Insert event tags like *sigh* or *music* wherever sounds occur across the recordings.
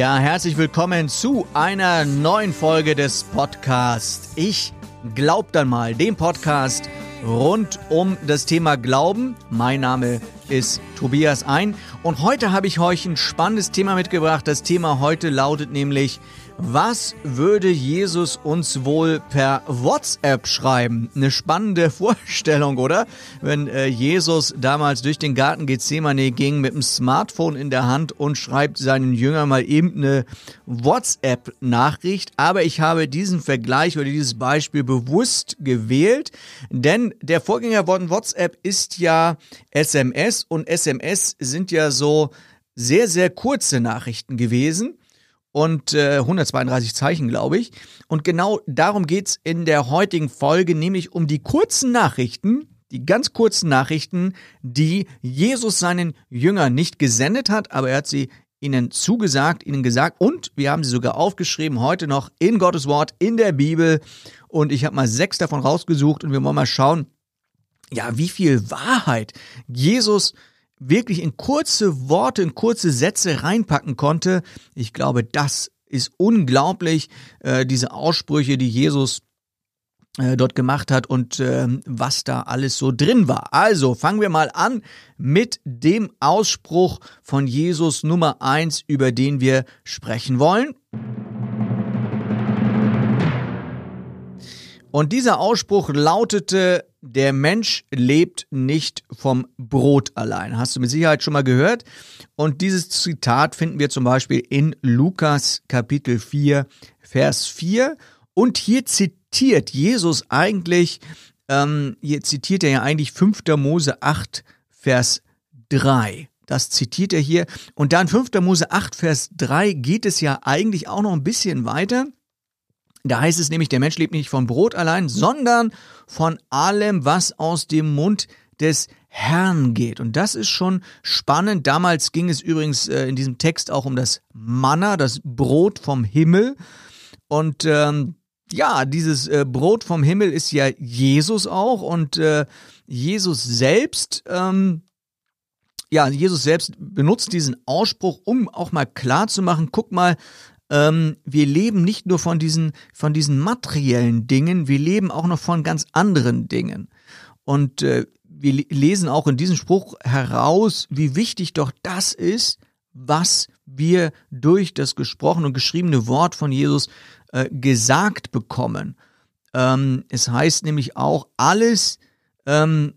Ja, herzlich willkommen zu einer neuen Folge des Podcasts. Ich glaub dann mal, dem Podcast rund um das Thema Glauben. Mein Name ist Tobias Ein und heute habe ich euch ein spannendes Thema mitgebracht. Das Thema heute lautet nämlich was würde Jesus uns wohl per WhatsApp schreiben? Eine spannende *laughs* Vorstellung, oder? Wenn äh, Jesus damals durch den Garten Gethsemane ging mit dem Smartphone in der Hand und schreibt seinen Jüngern mal eben eine WhatsApp-Nachricht. Aber ich habe diesen Vergleich oder dieses Beispiel bewusst gewählt, denn der Vorgänger von WhatsApp ist ja SMS und SMS sind ja so sehr, sehr kurze Nachrichten gewesen und äh, 132 Zeichen, glaube ich. Und genau darum geht's in der heutigen Folge, nämlich um die kurzen Nachrichten, die ganz kurzen Nachrichten, die Jesus seinen Jüngern nicht gesendet hat, aber er hat sie ihnen zugesagt, ihnen gesagt und wir haben sie sogar aufgeschrieben, heute noch in Gottes Wort, in der Bibel. Und ich habe mal sechs davon rausgesucht und wir wollen mal schauen, ja, wie viel Wahrheit Jesus wirklich in kurze Worte, in kurze Sätze reinpacken konnte. Ich glaube, das ist unglaublich, äh, diese Aussprüche, die Jesus äh, dort gemacht hat und äh, was da alles so drin war. Also fangen wir mal an mit dem Ausspruch von Jesus Nummer eins, über den wir sprechen wollen. Und dieser Ausspruch lautete, der Mensch lebt nicht vom Brot allein. Hast du mit Sicherheit schon mal gehört. Und dieses Zitat finden wir zum Beispiel in Lukas Kapitel 4, Vers 4. Und hier zitiert Jesus eigentlich, ähm, hier zitiert er ja eigentlich 5. Mose 8, Vers 3. Das zitiert er hier. Und dann 5. Mose 8, Vers 3 geht es ja eigentlich auch noch ein bisschen weiter. Da heißt es nämlich, der Mensch lebt nicht von Brot allein, sondern von allem, was aus dem Mund des Herrn geht. Und das ist schon spannend. Damals ging es übrigens äh, in diesem Text auch um das Manna, das Brot vom Himmel. Und ähm, ja, dieses äh, Brot vom Himmel ist ja Jesus auch. Und äh, Jesus selbst, ähm, ja, Jesus selbst benutzt diesen Ausspruch, um auch mal klar zu machen, guck mal, ähm, wir leben nicht nur von diesen, von diesen materiellen Dingen, wir leben auch noch von ganz anderen Dingen. Und äh, wir lesen auch in diesem Spruch heraus, wie wichtig doch das ist, was wir durch das gesprochene und geschriebene Wort von Jesus äh, gesagt bekommen. Ähm, es heißt nämlich auch, alles, ähm,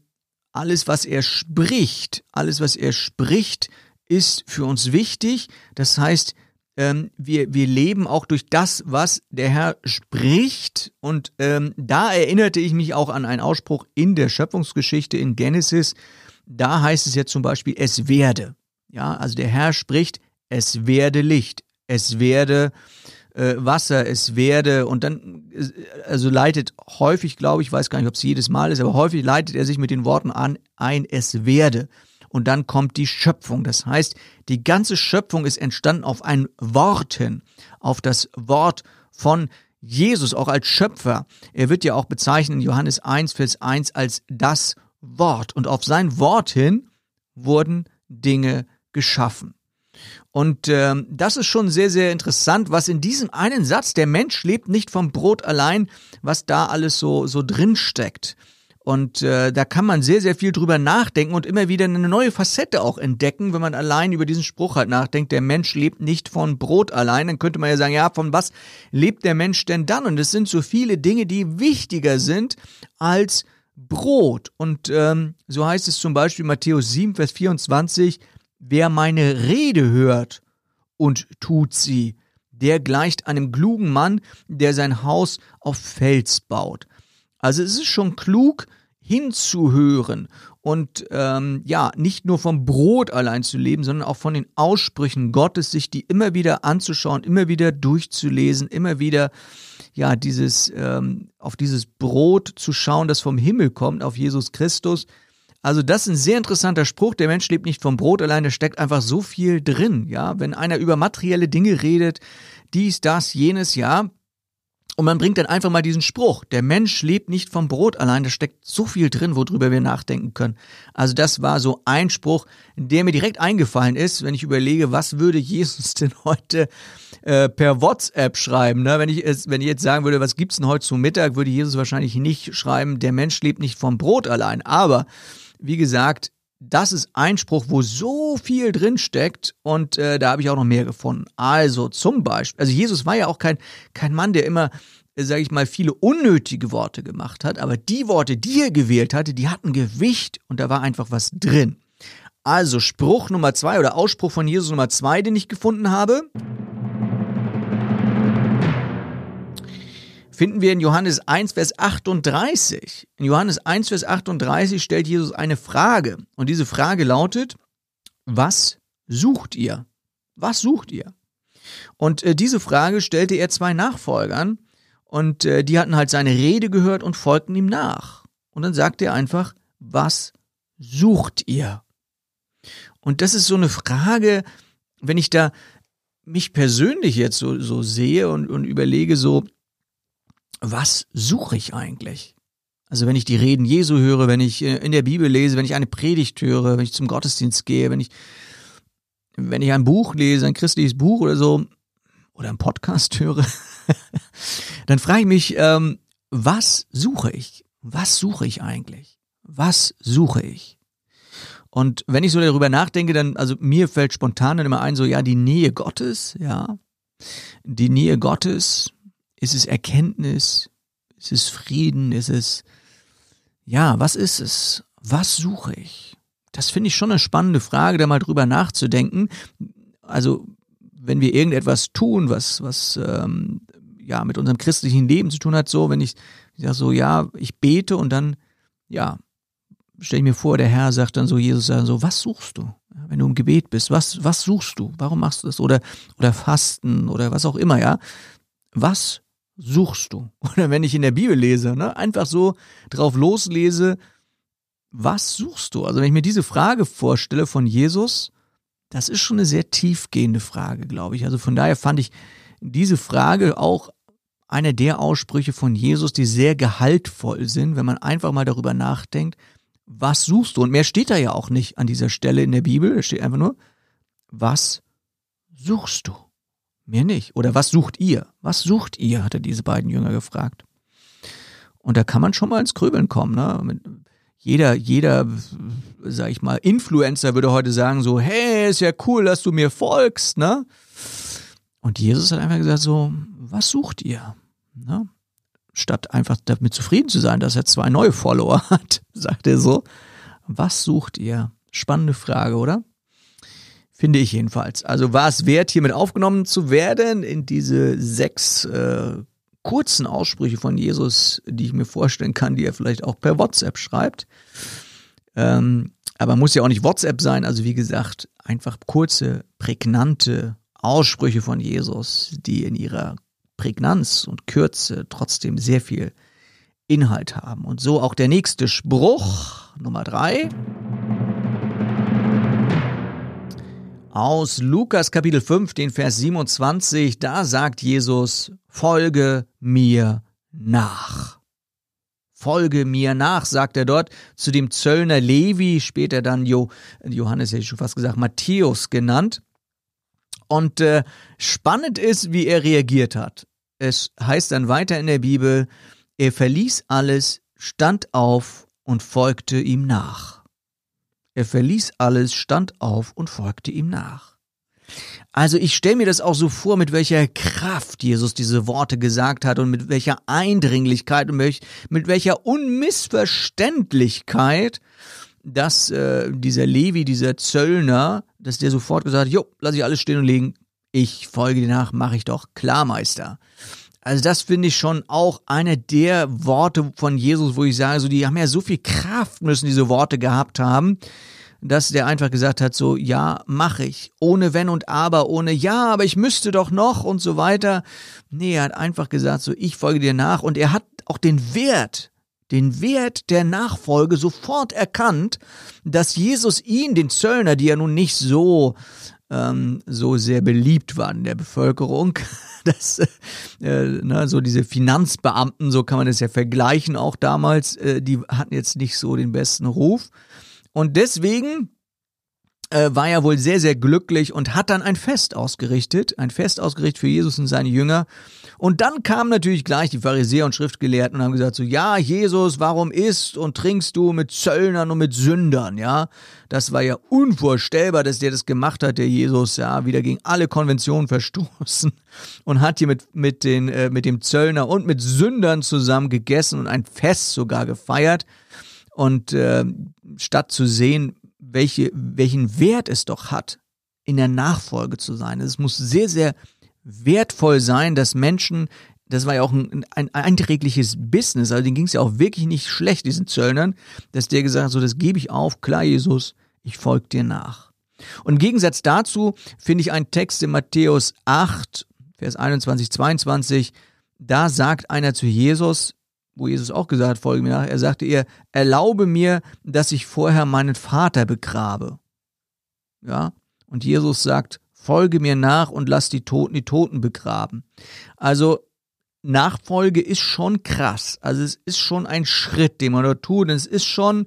alles, was er spricht, alles, was er spricht, ist für uns wichtig. Das heißt, ähm, wir, wir leben auch durch das, was der Herr spricht. Und ähm, da erinnerte ich mich auch an einen Ausspruch in der Schöpfungsgeschichte in Genesis. Da heißt es ja zum Beispiel, es werde. Ja, also der Herr spricht, es werde Licht, es werde äh, Wasser, es werde und dann, äh, also leitet häufig, glaube ich, weiß gar nicht, ob es jedes Mal ist, aber häufig leitet er sich mit den Worten an, ein, es werde und dann kommt die Schöpfung. Das heißt, die ganze Schöpfung ist entstanden auf ein Wort hin, auf das Wort von Jesus, auch als Schöpfer. Er wird ja auch bezeichnet in Johannes 1, Vers 1 als das Wort. Und auf sein Wort hin wurden Dinge geschaffen. Und äh, das ist schon sehr, sehr interessant, was in diesem einen Satz, der Mensch lebt nicht vom Brot allein, was da alles so, so drin steckt. Und äh, da kann man sehr, sehr viel drüber nachdenken und immer wieder eine neue Facette auch entdecken, wenn man allein über diesen Spruch halt nachdenkt, der Mensch lebt nicht von Brot allein. Dann könnte man ja sagen, ja, von was lebt der Mensch denn dann? Und es sind so viele Dinge, die wichtiger sind als Brot. Und ähm, so heißt es zum Beispiel Matthäus 7, Vers 24, wer meine Rede hört und tut sie, der gleicht einem klugen Mann, der sein Haus auf Fels baut. Also es ist schon klug, hinzuhören und ähm, ja, nicht nur vom Brot allein zu leben, sondern auch von den Aussprüchen Gottes, sich die immer wieder anzuschauen, immer wieder durchzulesen, immer wieder ja dieses ähm, auf dieses Brot zu schauen, das vom Himmel kommt, auf Jesus Christus. Also das ist ein sehr interessanter Spruch. Der Mensch lebt nicht vom Brot allein, da steckt einfach so viel drin. Ja, wenn einer über materielle Dinge redet, dies, das, jenes, ja, Und man bringt dann einfach mal diesen Spruch, der Mensch lebt nicht vom Brot allein, da steckt so viel drin, worüber wir nachdenken können. Also das war so ein Spruch, der mir direkt eingefallen ist, wenn ich überlege, was würde Jesus *laughs* denn heute äh, per WhatsApp schreiben. Ne? Wenn, ich wenn ich jetzt sagen würde, was gibt's denn heute zum Mittag, würde Jesus wahrscheinlich nicht schreiben, der Mensch lebt nicht vom Brot allein. Aber wie gesagt, das ist ein Spruch, wo so viel drin steckt und äh, da habe ich auch noch mehr gefunden. Also zum Beispiel, also Jesus war ja auch kein, kein Mann, der immer, sage ich mal, viele unnötige Worte gemacht hat, aber die Worte, die er gewählt hatte, die hatten Gewicht und da war einfach was drin. Also Spruch Nummer zwei oder Ausspruch von Jesus Nummer zwei, den ich gefunden habe. Finden wir in Johannes 1, Vers 38. In Johannes 1, Vers 38 stellt Jesus eine Frage. Und diese Frage lautet, was sucht ihr? Was sucht ihr? Und äh, diese Frage stellte er zwei Nachfolgern und äh, die hatten halt seine Rede gehört und folgten ihm nach. Und dann sagte er einfach, was sucht ihr? Und das ist so eine Frage, wenn ich da mich persönlich jetzt so, so sehe und, und überlege, so, was suche ich eigentlich? Also wenn ich die Reden Jesu höre, wenn ich äh, in der Bibel lese, wenn ich eine Predigt höre, wenn ich zum Gottesdienst gehe, wenn ich, wenn ich ein Buch lese, ein christliches Buch oder so, oder einen Podcast *laughs* höre, dann frage ich mich, ähm, was suche ich? Was suche ich eigentlich? Was suche ich? Und wenn ich so darüber nachdenke, dann, also mir fällt spontan dann immer ein, so, ja, die Nähe Gottes, ja, die Nähe Gottes, ist es Erkenntnis? Ist es Frieden? Ist es, ja, was ist es? Was suche ich? Das finde ich schon eine spannende Frage, da mal drüber nachzudenken. Also, wenn wir irgendetwas tun, was, was, ähm, ja, mit unserem christlichen Leben zu tun hat, so, wenn ich, ich sage so, ja, ich bete und dann, ja, stell ich mir vor, der Herr sagt dann so, Jesus sagt so, was suchst du? Wenn du im Gebet bist, was, was suchst du? Warum machst du das? Oder, oder Fasten oder was auch immer, ja? Was suchst du? *laughs* Oder wenn ich in der Bibel lese, ne, einfach so drauf loslese, was suchst du? Also wenn ich mir diese Frage vorstelle von Jesus, das ist schon eine sehr tiefgehende Frage, glaube ich. Also von daher fand ich diese Frage auch eine der Aussprüche von Jesus, die sehr gehaltvoll sind, wenn man einfach mal darüber nachdenkt, was suchst du? Und mehr steht da ja auch nicht an dieser Stelle in der Bibel. Es steht einfach nur, was suchst du? Mir nicht. Oder was sucht ihr? Was sucht ihr? hat er diese beiden Jünger gefragt. Und da kann man schon mal ins Grübeln kommen. Ne? Jeder, jeder, sag ich mal, Influencer würde heute sagen so, hey, ist ja cool, dass du mir folgst, ne? Und Jesus hat einfach gesagt so, was sucht ihr? Ne? Statt einfach damit zufrieden zu sein, dass er zwei neue Follower *laughs* hat, sagt er so, was sucht ihr? Spannende Frage, oder? Finde ich jedenfalls. Also war es wert, hiermit aufgenommen zu werden in diese sechs äh, kurzen Aussprüche von Jesus, die ich mir vorstellen kann, die er vielleicht auch per WhatsApp schreibt. Ähm, aber muss ja auch nicht WhatsApp sein. Also wie gesagt, einfach kurze, prägnante Aussprüche von Jesus, die in ihrer Prägnanz und Kürze trotzdem sehr viel Inhalt haben. Und so auch der nächste Spruch, Nummer drei. Aus Lukas Kapitel 5, den Vers 27, da sagt Jesus, folge mir nach. Folge mir nach, sagt er dort zu dem Zöllner Levi, später dann jo, Johannes, hätte ich schon fast gesagt, Matthäus genannt. Und äh, spannend ist, wie er reagiert hat. Es heißt dann weiter in der Bibel, er verließ alles, stand auf und folgte ihm nach. Er verließ alles, stand auf und folgte ihm nach. Also ich stelle mir das auch so vor, mit welcher Kraft Jesus diese Worte gesagt hat und mit welcher Eindringlichkeit und mit welcher Unmissverständlichkeit, dass äh, dieser Levi, dieser Zöllner, dass der sofort gesagt hat, jo, lass ich alles stehen und legen, ich folge dir nach, mache ich doch, klar, Meister. Also das finde ich schon auch eine der Worte von Jesus, wo ich sage, so die haben ja so viel Kraft, müssen diese Worte gehabt haben, dass der einfach gesagt hat, so ja, mache ich, ohne wenn und aber, ohne ja, aber ich müsste doch noch und so weiter. Nee, er hat einfach gesagt, so ich folge dir nach und er hat auch den Wert den Wert der Nachfolge sofort erkannt, dass Jesus ihn, den Zöllner, die ja nun nicht so ähm, so sehr beliebt waren in der Bevölkerung. *laughs* Das, äh, ne, so diese Finanzbeamten, so kann man das ja vergleichen, auch damals, äh, die hatten jetzt nicht so den besten Ruf. Und deswegen äh, war er wohl sehr, sehr glücklich und hat dann ein Fest ausgerichtet, ein Fest ausgerichtet für Jesus und seine Jünger. Und dann kamen natürlich gleich die Pharisäer und Schriftgelehrten und haben gesagt so, ja, Jesus, warum isst und trinkst du mit Zöllnern und mit Sündern, ja? Das war ja unvorstellbar, dass der das gemacht hat, der Jesus, ja, wieder gegen alle Konventionen verstoßen *laughs* und hat hier mit, mit, den, äh, mit dem Zöllner und mit Sündern zusammen gegessen und ein Fest sogar gefeiert. Und äh, statt zu sehen, welche, welchen Wert es doch hat, in der Nachfolge zu sein. Es muss sehr, sehr wertvoll sein, dass Menschen, das war ja auch ein, ein einträgliches Business, also denen ging es ja auch wirklich nicht schlecht, diesen Zöllnern, dass der gesagt hat, so das gebe ich auf, klar Jesus, ich folge dir nach. Und im Gegensatz dazu finde ich einen Text in Matthäus 8, Vers 21, 22, da sagt einer zu Jesus, wo Jesus auch gesagt hat, folge mir nach, er sagte ihr, erlaube mir, dass ich vorher meinen Vater begrabe. Ja, und Jesus sagt, folge mir nach und lass die Toten die Toten begraben. Also Nachfolge ist schon krass. Also es ist schon ein Schritt, den man dort tut. Es ist schon,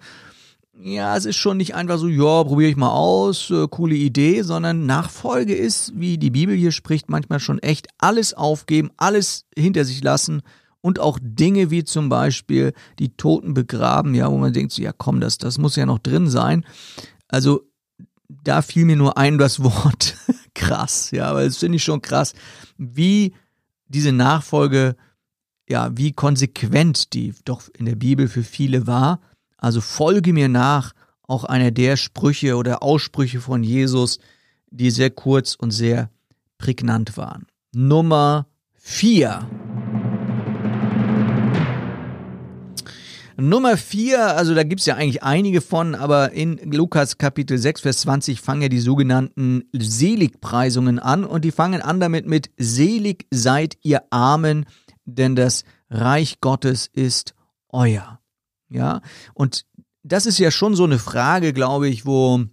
ja, es ist schon nicht einfach so, ja, probiere ich mal aus, äh, coole Idee, sondern Nachfolge ist, wie die Bibel hier spricht, manchmal schon echt alles aufgeben, alles hinter sich lassen und auch Dinge wie zum Beispiel die Toten begraben, ja, wo man denkt, so, ja komm, das, das muss ja noch drin sein. Also da fiel mir nur ein das Wort *laughs* krass, ja, weil das finde ich schon krass, wie diese Nachfolge, ja, wie konsequent die doch in der Bibel für viele war. Also folge mir nach, auch einer der Sprüche oder Aussprüche von Jesus, die sehr kurz und sehr prägnant waren. Nummer vier. Nummer vier, also da gibt's ja eigentlich einige von, aber in Lukas Kapitel 6, Vers 20 fangen ja die sogenannten Seligpreisungen an und die fangen an damit mit Selig seid ihr Armen, denn das Reich Gottes ist euer. Ja, und das ist ja schon so eine Frage, glaube ich, wo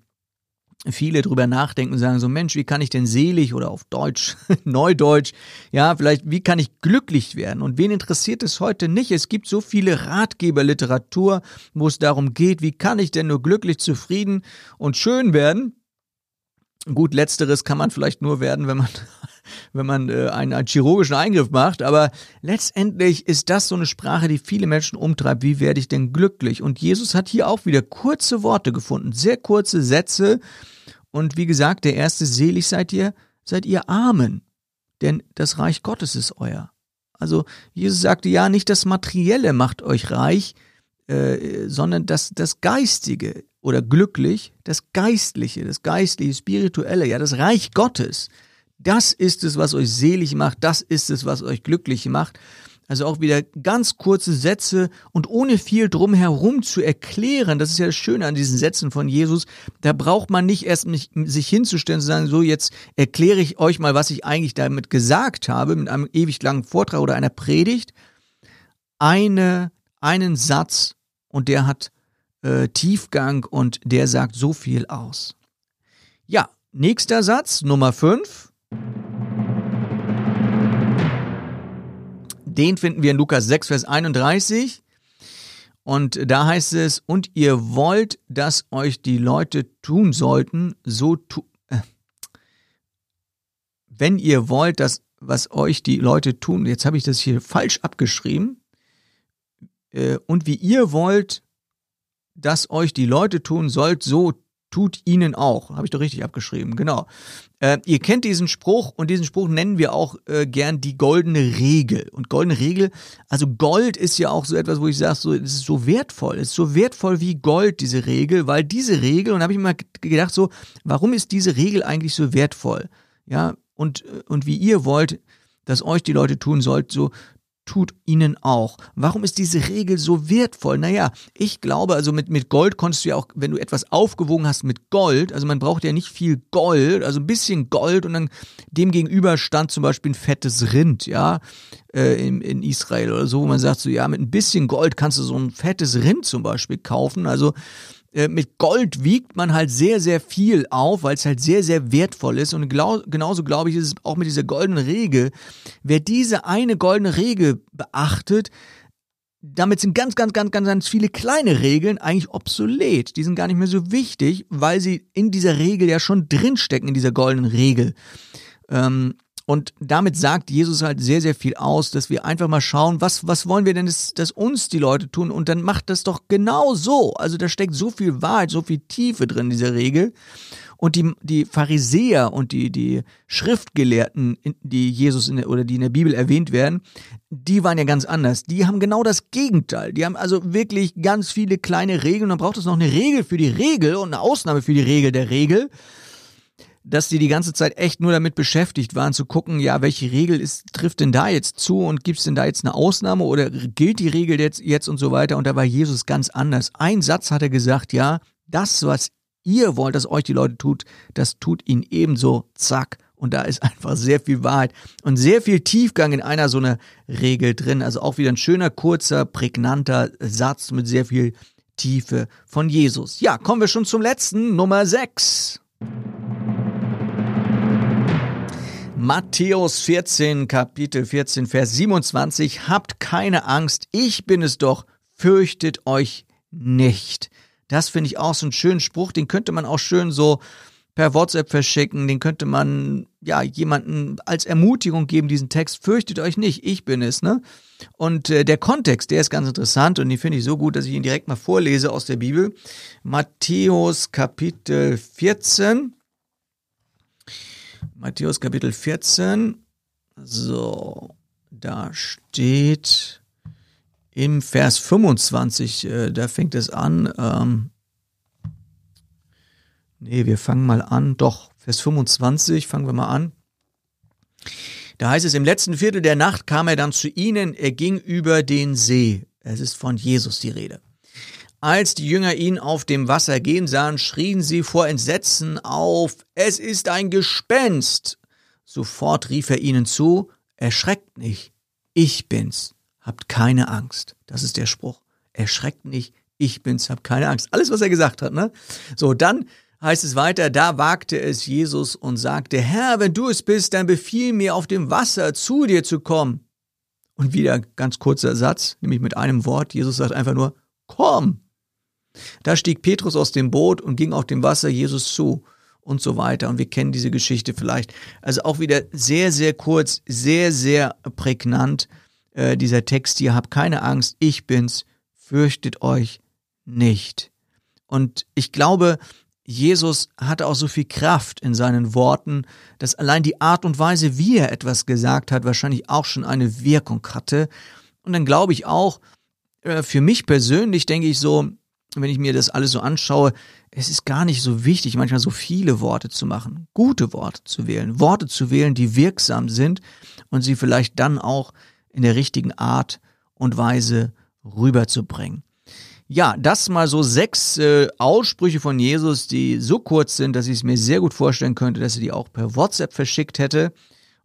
viele drüber nachdenken und sagen so, Mensch, wie kann ich denn selig oder auf Deutsch, *laughs* Neudeutsch, ja, vielleicht, wie kann ich glücklich werden? Und wen interessiert es heute nicht? Es gibt so viele Ratgeberliteratur, wo es darum geht, wie kann ich denn nur glücklich, zufrieden und schön werden? Gut, letzteres kann man vielleicht nur werden, wenn man *laughs* wenn man äh, einen, einen chirurgischen Eingriff macht, aber letztendlich ist das so eine Sprache, die viele Menschen umtreibt. Wie werde ich denn glücklich? Und Jesus hat hier auch wieder kurze Worte gefunden, sehr kurze Sätze, und wie gesagt, der erste selig seid ihr, seid ihr Armen, denn das Reich Gottes ist euer. Also Jesus sagte ja, nicht das Materielle macht euch reich, äh, sondern das, das Geistige oder glücklich, das Geistliche, das Geistliche, Spirituelle, ja, das Reich Gottes. Das ist es, was euch selig macht, das ist es, was euch glücklich macht. Also auch wieder ganz kurze Sätze und ohne viel drumherum zu erklären. Das ist ja das Schöne an diesen Sätzen von Jesus. Da braucht man nicht erst mich, sich hinzustellen und zu sagen, so jetzt erkläre ich euch mal, was ich eigentlich damit gesagt habe, mit einem ewig langen Vortrag oder einer Predigt. Eine, einen Satz und der hat äh, Tiefgang und der sagt so viel aus. Ja, nächster Satz, Nummer 5. Den finden wir in Lukas 6, Vers 31. Und da heißt es, und ihr wollt, dass euch die Leute tun sollten, so tu äh, wenn ihr wollt, dass was euch die Leute tun, jetzt habe ich das hier falsch abgeschrieben, äh, und wie ihr wollt, dass euch die Leute tun sollt, so tut ihnen auch. Habe ich doch richtig abgeschrieben, genau. Äh, ihr kennt diesen Spruch und diesen Spruch nennen wir auch äh, gern die goldene Regel. Und goldene Regel, also Gold ist ja auch so etwas, wo ich sage, so, es ist so wertvoll, es ist so wertvoll wie Gold, diese Regel, weil diese Regel, und da habe ich mir gedacht, so, warum ist diese Regel eigentlich so wertvoll? Ja, und, und wie ihr wollt, dass euch die Leute tun sollt, so tut ihnen auch. Warum ist diese Regel so wertvoll? Naja, ich glaube, also mit, mit Gold konntest du ja auch, wenn du etwas aufgewogen hast mit Gold, also man braucht ja nicht viel Gold, also ein bisschen Gold und dann dem gegenüber stand zum Beispiel ein fettes Rind, ja, äh, in, in Israel oder so, wo man sagt so, ja, mit ein bisschen Gold kannst du so ein fettes Rind zum Beispiel kaufen, also äh, mit Gold wiegt man halt sehr, sehr viel auf, weil es halt sehr, sehr wertvoll ist. Und genauso glaube ich, ist es auch mit dieser goldenen Regel. Wer diese eine goldene Regel beachtet, damit sind ganz, ganz, ganz, ganz, ganz viele kleine Regeln eigentlich obsolet. Die sind gar nicht mehr so wichtig, weil sie in dieser Regel ja schon drinstecken, in dieser goldenen Regel. Ähm, und damit sagt Jesus halt sehr, sehr viel aus, dass wir einfach mal schauen, was, was wollen wir denn, dass, dass uns die Leute tun? Und dann macht das doch genau so. Also da steckt so viel Wahrheit, so viel Tiefe drin in dieser Regel. Und die, die Pharisäer und die, die Schriftgelehrten, die Jesus in der, oder die in der Bibel erwähnt werden, die waren ja ganz anders. Die haben genau das Gegenteil. Die haben also wirklich ganz viele kleine Regeln. Und dann braucht es noch eine Regel für die Regel und eine Ausnahme für die Regel der Regel dass die die ganze Zeit echt nur damit beschäftigt waren, zu gucken, ja, welche Regel ist, trifft denn da jetzt zu und gibt es denn da jetzt eine Ausnahme oder gilt die Regel jetzt, jetzt und so weiter. Und da war Jesus ganz anders. Ein Satz hat er gesagt, ja, das, was ihr wollt, dass euch die Leute tut, das tut ihnen ebenso, zack. Und da ist *laughs* einfach sehr viel Wahrheit und sehr viel Tiefgang in einer so einer Regel drin. Also auch wieder ein schöner, kurzer, prägnanter Satz mit sehr viel Tiefe von Jesus. Ja, kommen wir schon zum letzten, Nummer 6. Matthäus 14, Kapitel 14, Vers 27. Habt keine Angst, ich bin es doch, fürchtet euch nicht. Das finde ich auch so einen schönen Spruch, den könnte man auch schön so per WhatsApp verschicken, den könnte man ja jemanden als Ermutigung geben, diesen Text, fürchtet euch nicht, ich bin es, ne? Und äh, der Kontext, der ist ganz interessant und den finde ich so gut, dass ich ihn direkt mal vorlese aus der Bibel. Matthäus Kapitel 14, Matthäus Kapitel 14. So, da steht im Vers 25, äh, da fängt es an. Ähm, nee, wir fangen mal an. Doch, Vers 25, fangen wir mal an. Da heißt es, im letzten Viertel der Nacht kam er dann zu ihnen, er ging über den See. Es ist von Jesus die Rede. Als die Jünger ihn auf dem Wasser gehen sahen, schrien sie vor Entsetzen auf, es ist ein Gespenst. Sofort rief er ihnen zu, erschreckt nicht, ich bin's, habt keine Angst. Das ist der Spruch. Erschreckt nicht, ich bin's, habt keine Angst. Alles, was er gesagt hat, ne? So, dann heißt es weiter, da wagte es Jesus und sagte, Herr, wenn du es bist, dann befiehl mir auf dem Wasser zu dir zu kommen. Und wieder ganz kurzer Satz, nämlich mit einem Wort. Jesus sagt einfach nur, komm. Da stieg Petrus aus dem Boot und ging auf dem Wasser Jesus zu und so weiter. Und wir kennen diese Geschichte vielleicht. Also auch wieder sehr, sehr kurz, sehr, sehr prägnant äh, dieser Text hier. Habt keine Angst, ich bin's, fürchtet euch nicht. Und ich glaube, Jesus hatte auch so viel Kraft in seinen Worten, dass allein die Art und Weise, wie er etwas gesagt hat, wahrscheinlich auch schon eine Wirkung hatte. Und dann glaube ich auch, äh, für mich persönlich denke ich so, wenn ich mir das alles so anschaue, es ist gar nicht so wichtig, manchmal so viele Worte zu machen, gute Worte zu wählen, Worte zu wählen, die wirksam sind und sie vielleicht dann auch in der richtigen Art und Weise rüberzubringen. Ja, das mal so sechs äh, Aussprüche von Jesus, die so kurz sind, dass ich es mir sehr gut vorstellen könnte, dass er die auch per WhatsApp verschickt hätte.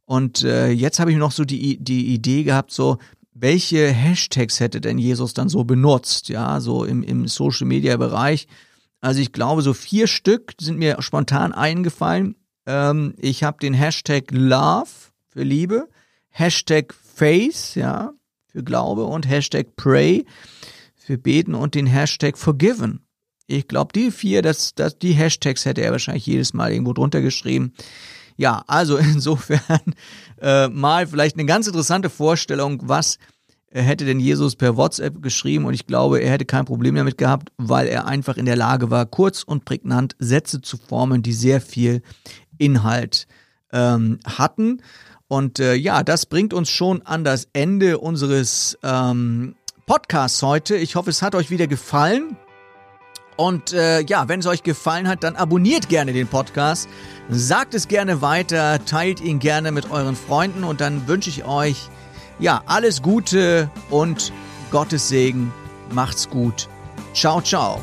Und äh, jetzt habe ich noch so die, die Idee gehabt, so welche Hashtags hätte denn Jesus dann so benutzt, ja, so im, im Social Media Bereich. Also ich glaube, so vier Stück sind mir spontan eingefallen. Ähm, ich habe den Hashtag Love für Liebe, Hashtag Faith, ja, für Glaube und Hashtag Pray für Beten und den Hashtag Forgiven. Ich glaube, die vier, das, das, die Hashtags hätte er wahrscheinlich jedes Mal irgendwo drunter geschrieben. Ja, also *laughs* insofern äh, mal vielleicht eine ganz interessante Vorstellung, was äh, hätte denn Jesus per WhatsApp geschrieben und ich glaube, er hätte kein Problem damit gehabt, weil er einfach in der Lage war, kurz und prägnant Sätze zu formen, die sehr viel Inhalt ähm, hatten. Und äh, ja, das bringt uns schon an das Ende unseres ähm, Podcasts heute. Ich hoffe, es hat euch wieder gefallen. Und äh, ja, wenn es euch gefallen hat, dann abonniert gerne den Podcast, sagt es gerne weiter, teilt ihn gerne mit euren Freunden und dann wünsche ich euch ja alles Gute und Gottes Segen. Macht's gut. Ciao, ciao.